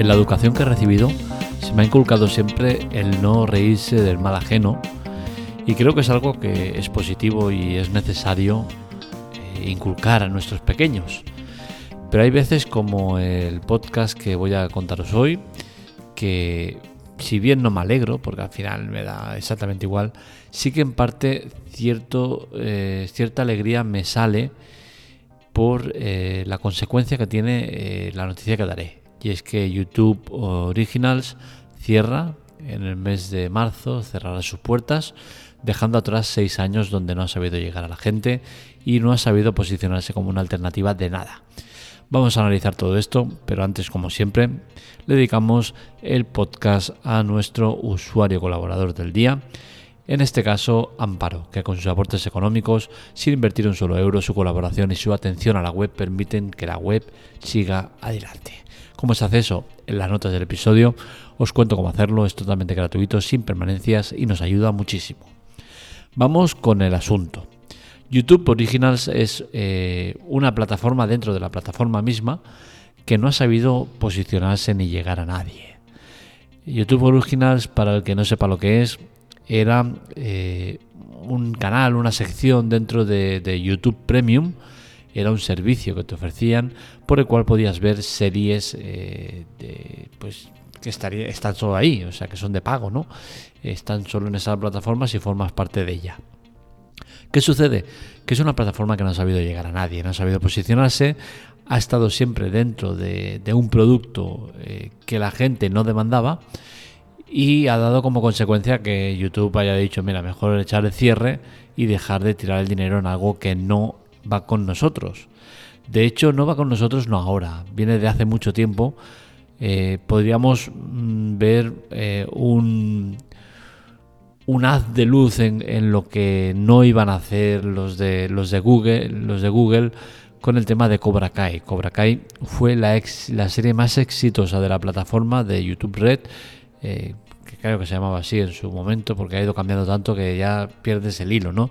en la educación que he recibido se me ha inculcado siempre el no reírse del mal ajeno y creo que es algo que es positivo y es necesario eh, inculcar a nuestros pequeños. Pero hay veces como el podcast que voy a contaros hoy, que si bien no me alegro, porque al final me da exactamente igual, sí que en parte cierto, eh, cierta alegría me sale por eh, la consecuencia que tiene la noticia que daré y es que YouTube Originals cierra en el mes de marzo, cerrará sus puertas, dejando atrás seis años donde no ha sabido llegar a la gente y no ha sabido posicionarse como una alternativa de nada. Vamos a analizar todo esto, pero antes, como siempre, le dedicamos el podcast a nuestro usuario colaborador del día, en este caso Amparo, que con sus aportes económicos, sin invertir un solo euro, su colaboración y su atención a la web permiten que la web siga adelante. ¿Cómo se hace eso? En las notas del episodio os cuento cómo hacerlo, es totalmente gratuito, sin permanencias y nos ayuda muchísimo. Vamos con el asunto. YouTube Originals es eh, una plataforma dentro de la plataforma misma que no ha sabido posicionarse ni llegar a nadie. YouTube Originals, para el que no sepa lo que es, era eh, un canal, una sección dentro de YouTube Premium, era un servicio que te ofrecían por el cual podías ver series eh, pues que estaría, están solo ahí, o sea que son de pago, ¿no? Están solo en esa plataforma si formas parte de ella. ¿Qué sucede? Que es una plataforma que no ha sabido llegar a nadie, no ha sabido posicionarse, ha estado siempre dentro de, un producto eh, que la gente no demandaba y ha dado como consecuencia que YouTube haya dicho, mira, mejor echar el cierre y dejar de tirar el dinero en algo que no va con nosotros. De hecho, no va con nosotros no ahora, viene de hace mucho tiempo. Eh, podríamos mm, ver eh, un, un haz de luz en, lo que no iban a hacer los de, los de Google, los de Google con el tema de Cobra Kai. Cobra Kai fue la, la serie más exitosa de la plataforma de YouTube Red, eh, que creo que se llamaba así en su momento, porque ha ido cambiando tanto que ya pierdes el hilo, ¿no?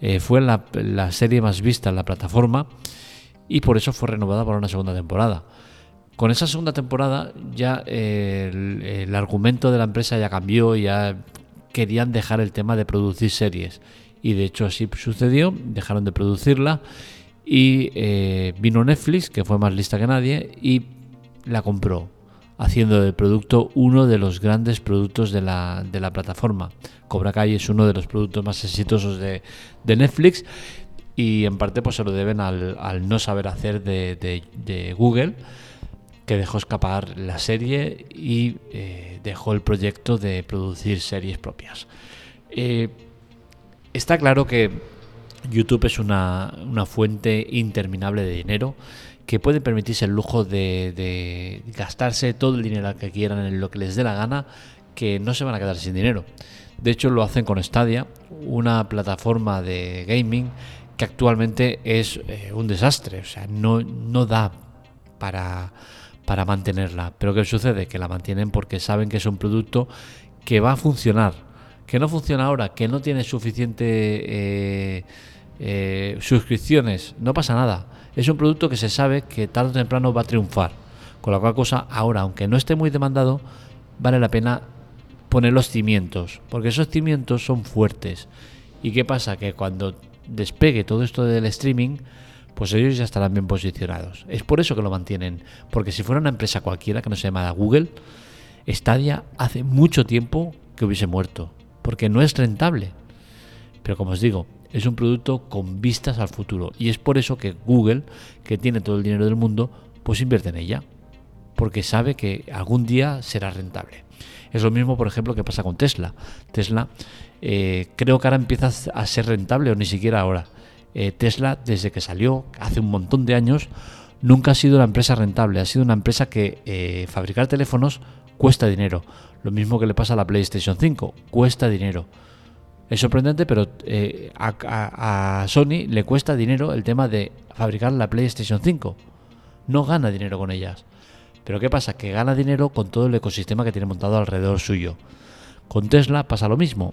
Eh, fue la, serie más vista en la plataforma y por eso fue renovada para una segunda temporada. Con esa segunda temporada ya eh, el, argumento de la empresa ya cambió, ya querían dejar el tema de producir series. Y de hecho así sucedió, dejaron de producirla y vino Netflix, que fue más lista que nadie, y la compró haciendo del producto uno de los grandes productos de la, de la plataforma. Cobra Kai es uno de los productos más exitosos de, Netflix y en parte pues se lo deben al, no saber hacer de, Google que dejó escapar la serie y eh, dejó el proyecto de producir series propias. Eh, está claro que YouTube es una, una fuente interminable de dinero que pueden permitirse el lujo de, gastarse todo el dinero que quieran en lo que les dé la gana, que no se van a quedar sin dinero. De hecho, lo hacen con Stadia, una plataforma de gaming que actualmente es eh, un desastre, o sea, no, no da para, para mantenerla. Pero ¿qué sucede? Que la mantienen porque saben que es un producto que va a funcionar. Que no funciona ahora, que no tiene suficiente eh, eh, suscripciones, no pasa nada es un producto que se sabe que tarde o temprano va a triunfar. Con la cual cosa, ahora, aunque no esté muy demandado, vale la pena poner los cimientos, porque esos cimientos son fuertes. ¿Y qué pasa? Que cuando despegue todo esto del streaming, pues ellos ya estarán bien posicionados. Es por eso que lo mantienen, porque si fuera una empresa cualquiera que no se llama Google, Stadia hace mucho tiempo que hubiese muerto, porque no es rentable. Pero como os digo, es un producto con vistas al futuro. Y es por eso que Google, que tiene todo el dinero del mundo, pues invierte en ella. Porque sabe que algún día será rentable. Es lo mismo, por ejemplo, que pasa con Tesla. Tesla eh, creo que ahora empieza a ser rentable o ni siquiera ahora. Eh, Tesla, desde que salió hace un montón de años, nunca ha sido una empresa rentable. Ha sido una empresa que eh, fabricar teléfonos cuesta dinero. Lo mismo que le pasa a la PlayStation 5, cuesta dinero. Es sorprendente, pero eh, a, Sony le cuesta dinero el tema de fabricar la PlayStation 5. No gana dinero con ellas. Pero ¿qué pasa? Que gana dinero con todo el ecosistema que tiene montado alrededor suyo. Con Tesla pasa lo mismo.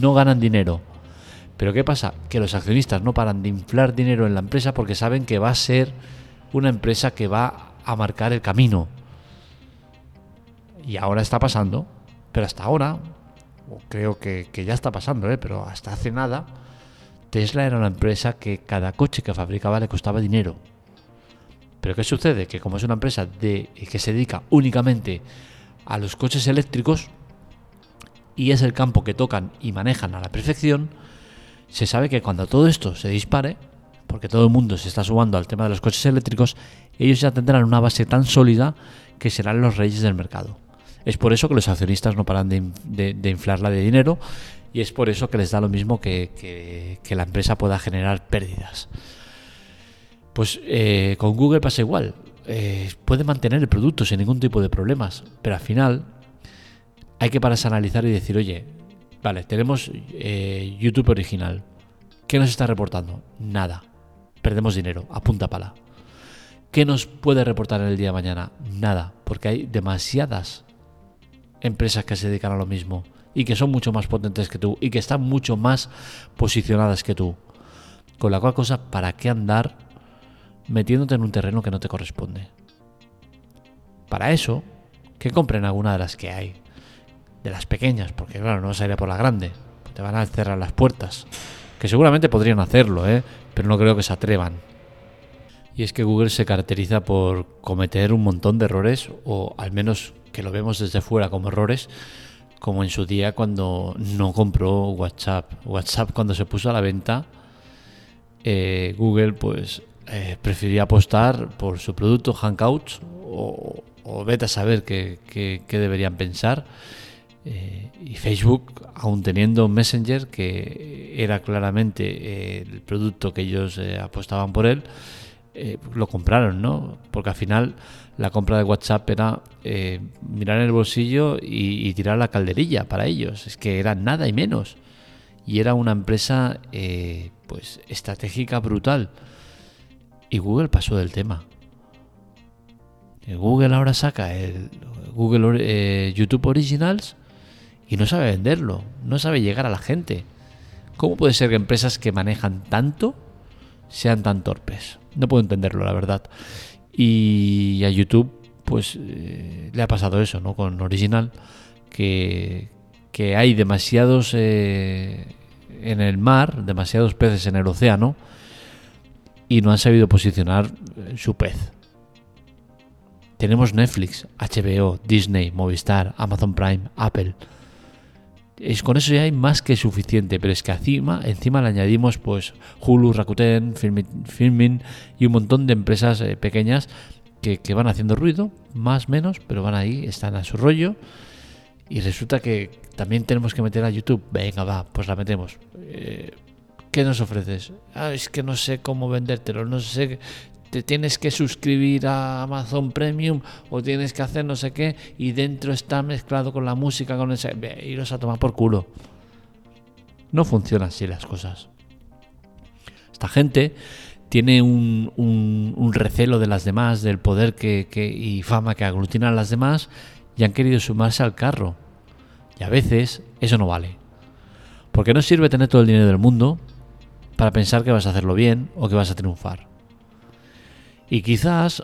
No ganan dinero. Pero ¿qué pasa? Que los accionistas no paran de inflar dinero en la empresa porque saben que va a ser una empresa que va a marcar el camino. y ahora está pasando, pero hasta ahora, creo que, ya está pasando, ¿eh? pero hasta hace nada, Tesla era una empresa que cada coche que fabricaba le costaba dinero. Pero ¿qué sucede? Que como es una empresa de, que se dedica únicamente a los coches eléctricos y es el campo que tocan y manejan a la perfección, se sabe que cuando todo esto se dispare, porque todo el mundo se está sumando al tema de los coches eléctricos, ellos ya tendrán una base tan sólida que serán los reyes del mercado. Es por eso que los accionistas no paran de, inflarla de dinero y es por eso que les da lo mismo que, la empresa pueda generar pérdidas. Pues eh, con Google pasa igual. Eh, puede mantener el producto sin ningún tipo de problemas, pero al final hay que pararse a analizar y decir, oye, vale, tenemos eh, YouTube original. ¿Qué nos está reportando? Nada. Perdemos dinero, a punta pala. ¿Qué nos puede reportar en el día de mañana? Nada, porque hay demasiadas empresas que se dedican a lo mismo y que son mucho más potentes que tú y que están mucho más posicionadas que tú. Con la cual cosa, ¿para qué andar metiéndote en un terreno que no te corresponde? Para eso, que compren alguna de las que hay. De las pequeñas, porque claro, no vas a ir a por la grande. Te van a cerrar las puertas. Que seguramente podrían hacerlo, ¿eh? pero no creo que se atrevan. Y es que Google se caracteriza por cometer un montón de errores, o al menos que lo vemos desde fuera como errores, como en su día cuando no compró WhatsApp. WhatsApp cuando se puso a la venta, eh, Google pues eh, apostar por su producto Hangouts o, vete a saber qué, deberían pensar. Eh, y Facebook, aún teniendo Messenger, que era claramente el producto que ellos apostaban por él, eh, lo compraron, ¿no? Porque al final la compra de WhatsApp era eh, mirar en el bolsillo y, tirar la calderilla para ellos. Es que era nada y menos. Y era una empresa, eh, pues, estratégica brutal. Y Google pasó del tema. Google ahora saca el Google YouTube Originals y no sabe venderlo, no sabe llegar a la gente. ¿Cómo puede ser que empresas que manejan tanto sean tan torpes? No puedo entenderlo, la verdad. Y a YouTube, pues eh, le ha pasado eso, ¿no? Con Original, que, hay demasiados eh, en el mar, demasiados peces en el océano, y no han sabido posicionar eh, su pez. Tenemos Netflix, HBO, Disney, Movistar, Amazon Prime, Apple es, con eso ya hay más que suficiente, pero es que encima, encima le añadimos pues Hulu, Rakuten, Filmin, y un montón de empresas eh, pequeñas que, van haciendo ruido, más menos, pero van ahí, están a su rollo. Y resulta que también tenemos que meter a YouTube. Venga, va, pues la metemos. Eh, ¿Qué nos ofreces? Ah, es que no sé cómo vendértelo, no sé tienes que suscribir a Amazon Premium o tienes que hacer no sé qué y dentro está mezclado con la música, con ese... Iros a tomar por culo. No funcionan así las cosas. Esta gente tiene un, un, recelo de las demás, del poder que, y fama que aglutinan las demás y han querido sumarse al carro. Y a veces eso no vale. Porque no sirve tener todo el dinero del mundo para pensar que vas a hacerlo bien o que vas a triunfar. Y quizás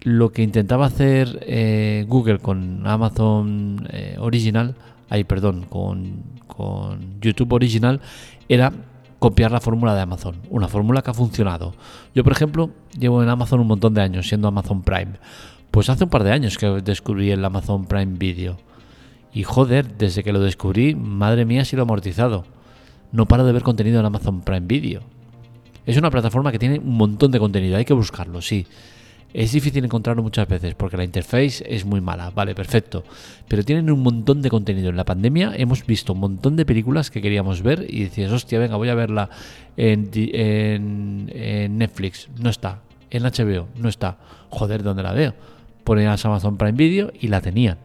lo que intentaba hacer eh, Google con Amazon eh, Original, ay, perdón, con, con YouTube Original, era copiar la fórmula de Amazon, una fórmula que ha funcionado. Yo, por ejemplo, llevo en Amazon un montón de años, siendo Amazon Prime. Pues hace un par de años que descubrí el Amazon Prime Video. Y joder, desde que lo descubrí, madre mía, si lo he amortizado. No paro de ver contenido en Amazon Prime Video. Es una plataforma que tiene un montón de contenido, hay que buscarlo, sí. Es difícil encontrarlo muchas veces porque la interface es muy mala, vale, perfecto. Pero tienen un montón de contenido. En la pandemia hemos visto un montón de películas que queríamos ver y decías, hostia, venga, voy a verla en, Netflix. No está. En HBO, no está. Joder, ¿dónde la veo? Ponías Amazon Prime Video y la tenían.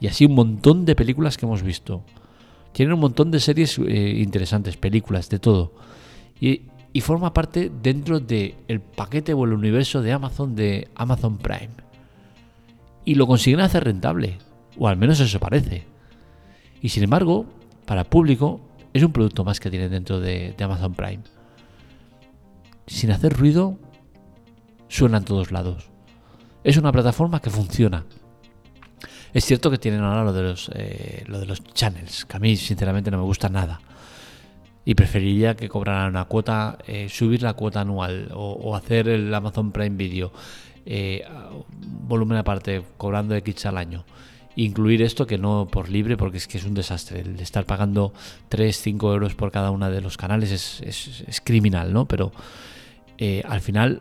Y así un montón de películas que hemos visto. Tienen un montón de series eh, interesantes, películas, de todo. Y y forma parte dentro del el paquete o el universo de Amazon de Amazon Prime. Y lo consiguen hacer rentable, o al menos eso parece. Y sin embargo, para el público, es un producto más que tiene dentro de, Amazon Prime. Sin hacer ruido, suena en todos lados. Es una plataforma que funciona. Es cierto que tienen ahora lo de los, eh, lo de los channels, que a mí sinceramente no me gusta nada. Y preferiría que cobraran una cuota, eh, subir la cuota anual o, hacer el Amazon Prime Video eh, volumen aparte, cobrando X al año. Incluir esto que no por libre, porque es que es un desastre. El estar pagando 3, 5 euros por cada uno de los canales es, es, criminal, ¿no? Pero al final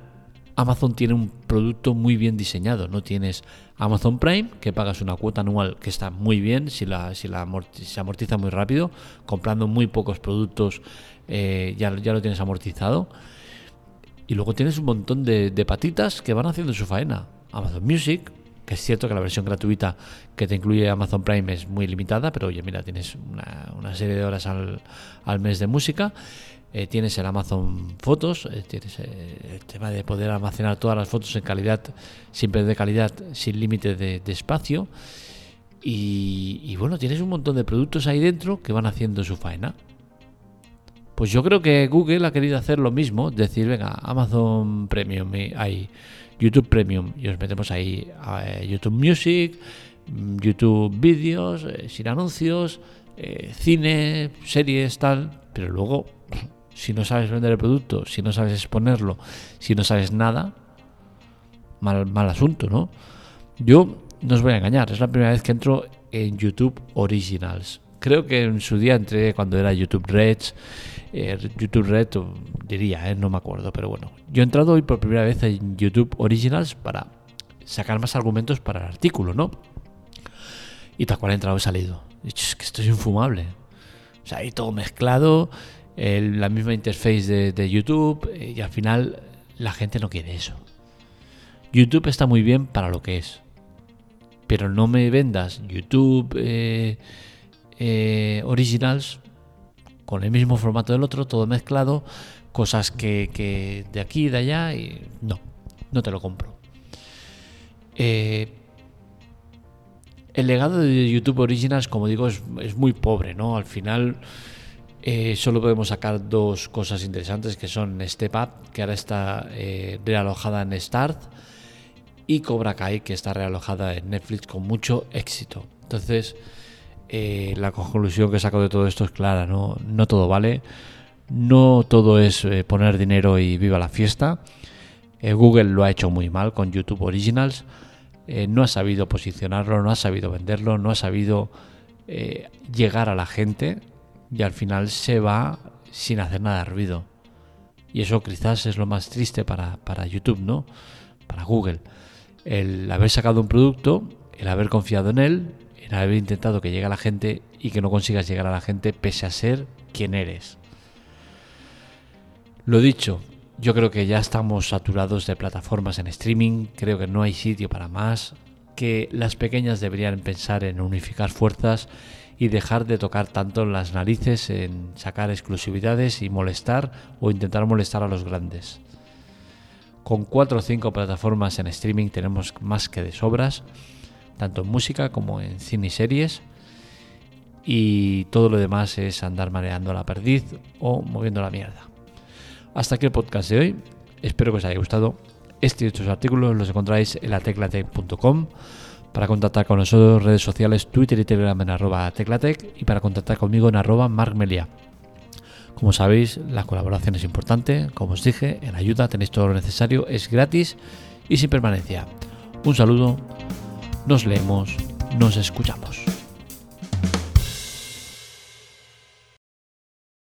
Amazon tiene un producto muy bien diseñado. No tienes Amazon Prime, que pagas una cuota anual que está muy bien, si, la, la se amortiza muy rápido, comprando muy pocos productos eh, ya, lo tienes amortizado. Y luego tienes un montón de, patitas que van haciendo su faena. Amazon Music, que es cierto que la versión gratuita que te incluye Amazon Prime es muy limitada, pero oye, mira, tienes una, serie de horas al mes de música. Eh, tienes el Amazon Fotos, eh, tienes eh, el tema de poder almacenar todas las fotos en calidad, siempre de calidad, sin límite de, espacio. Y, bueno, tienes un montón de productos ahí dentro que van haciendo su faena. Pues yo creo que Google ha querido hacer lo mismo, decir, venga, Amazon Premium, hay YouTube Premium, y os metemos ahí YouTube Music, mm, YouTube Vídeos, sin anuncios, cine, series, tal, pero luego si no sabes vender el producto, si no sabes exponerlo, si no sabes nada, mal, mal asunto, ¿no? Yo no os voy a engañar, es la primera vez que entro en YouTube Originals. Creo que en su día entré cuando era YouTube Reds, eh, YouTube Red, diría, eh, no me acuerdo, pero bueno. Yo he entrado hoy por primera vez en YouTube Originals para sacar más argumentos para el artículo, ¿no? Y tal cual he entrado he salido. He dicho, es que esto es infumable. O sea, ahí todo mezclado, la misma interface de, YouTube eh, y al final la gente no quiere eso. YouTube está muy bien para lo que es, pero no me vendas YouTube eh, eh, Originals con el mismo formato del otro, todo mezclado, cosas que, de aquí y de allá, y no, no te lo compro. el legado de YouTube Originals, como digo, es muy pobre, ¿no? Al final eh, solo podemos sacar dos cosas interesantes que son Step Up, que ahora está eh, realojada en Start, y Cobra Kai, que está realojada en Netflix con mucho éxito. Entonces, eh, la conclusión que saco de todo esto es clara, no, no todo vale, no todo es poner dinero y viva la fiesta. Google lo ha hecho muy mal con YouTube Originals, no ha sabido posicionarlo, no ha sabido venderlo, no ha sabido llegar a la gente y al final se va sin hacer nada de ruido. Y eso quizás es lo más triste para, YouTube, ¿no? Para Google. El haber sacado un producto, el haber confiado en él, el haber intentado que llegue a la gente y que no consigas llegar a la gente pese a ser quien eres. Lo dicho, yo creo que ya estamos saturados de plataformas en streaming, creo que no hay sitio para más, que las pequeñas deberían pensar en unificar fuerzas y dejar de tocar tanto las narices en sacar exclusividades y molestar o intentar molestar a los grandes. Con cuatro o cinco plataformas en streaming tenemos más que de sobras, tanto en música como en cine y series, y todo lo demás es andar mareando la perdiz o moviendo la mierda. Hasta aquí el podcast de hoy, espero que os haya gustado. Este y otros artículos los encontráis en la teclatec.com para contactar con nosotros, redes sociales, Twitter y Telegram en arroba teclatec y para contactar conmigo en arroba markmelia. Como sabéis, la colaboración es importante. Como os dije, en ayuda tenéis todo lo necesario, es gratis y sin permanencia. Un saludo, nos leemos, nos escuchamos.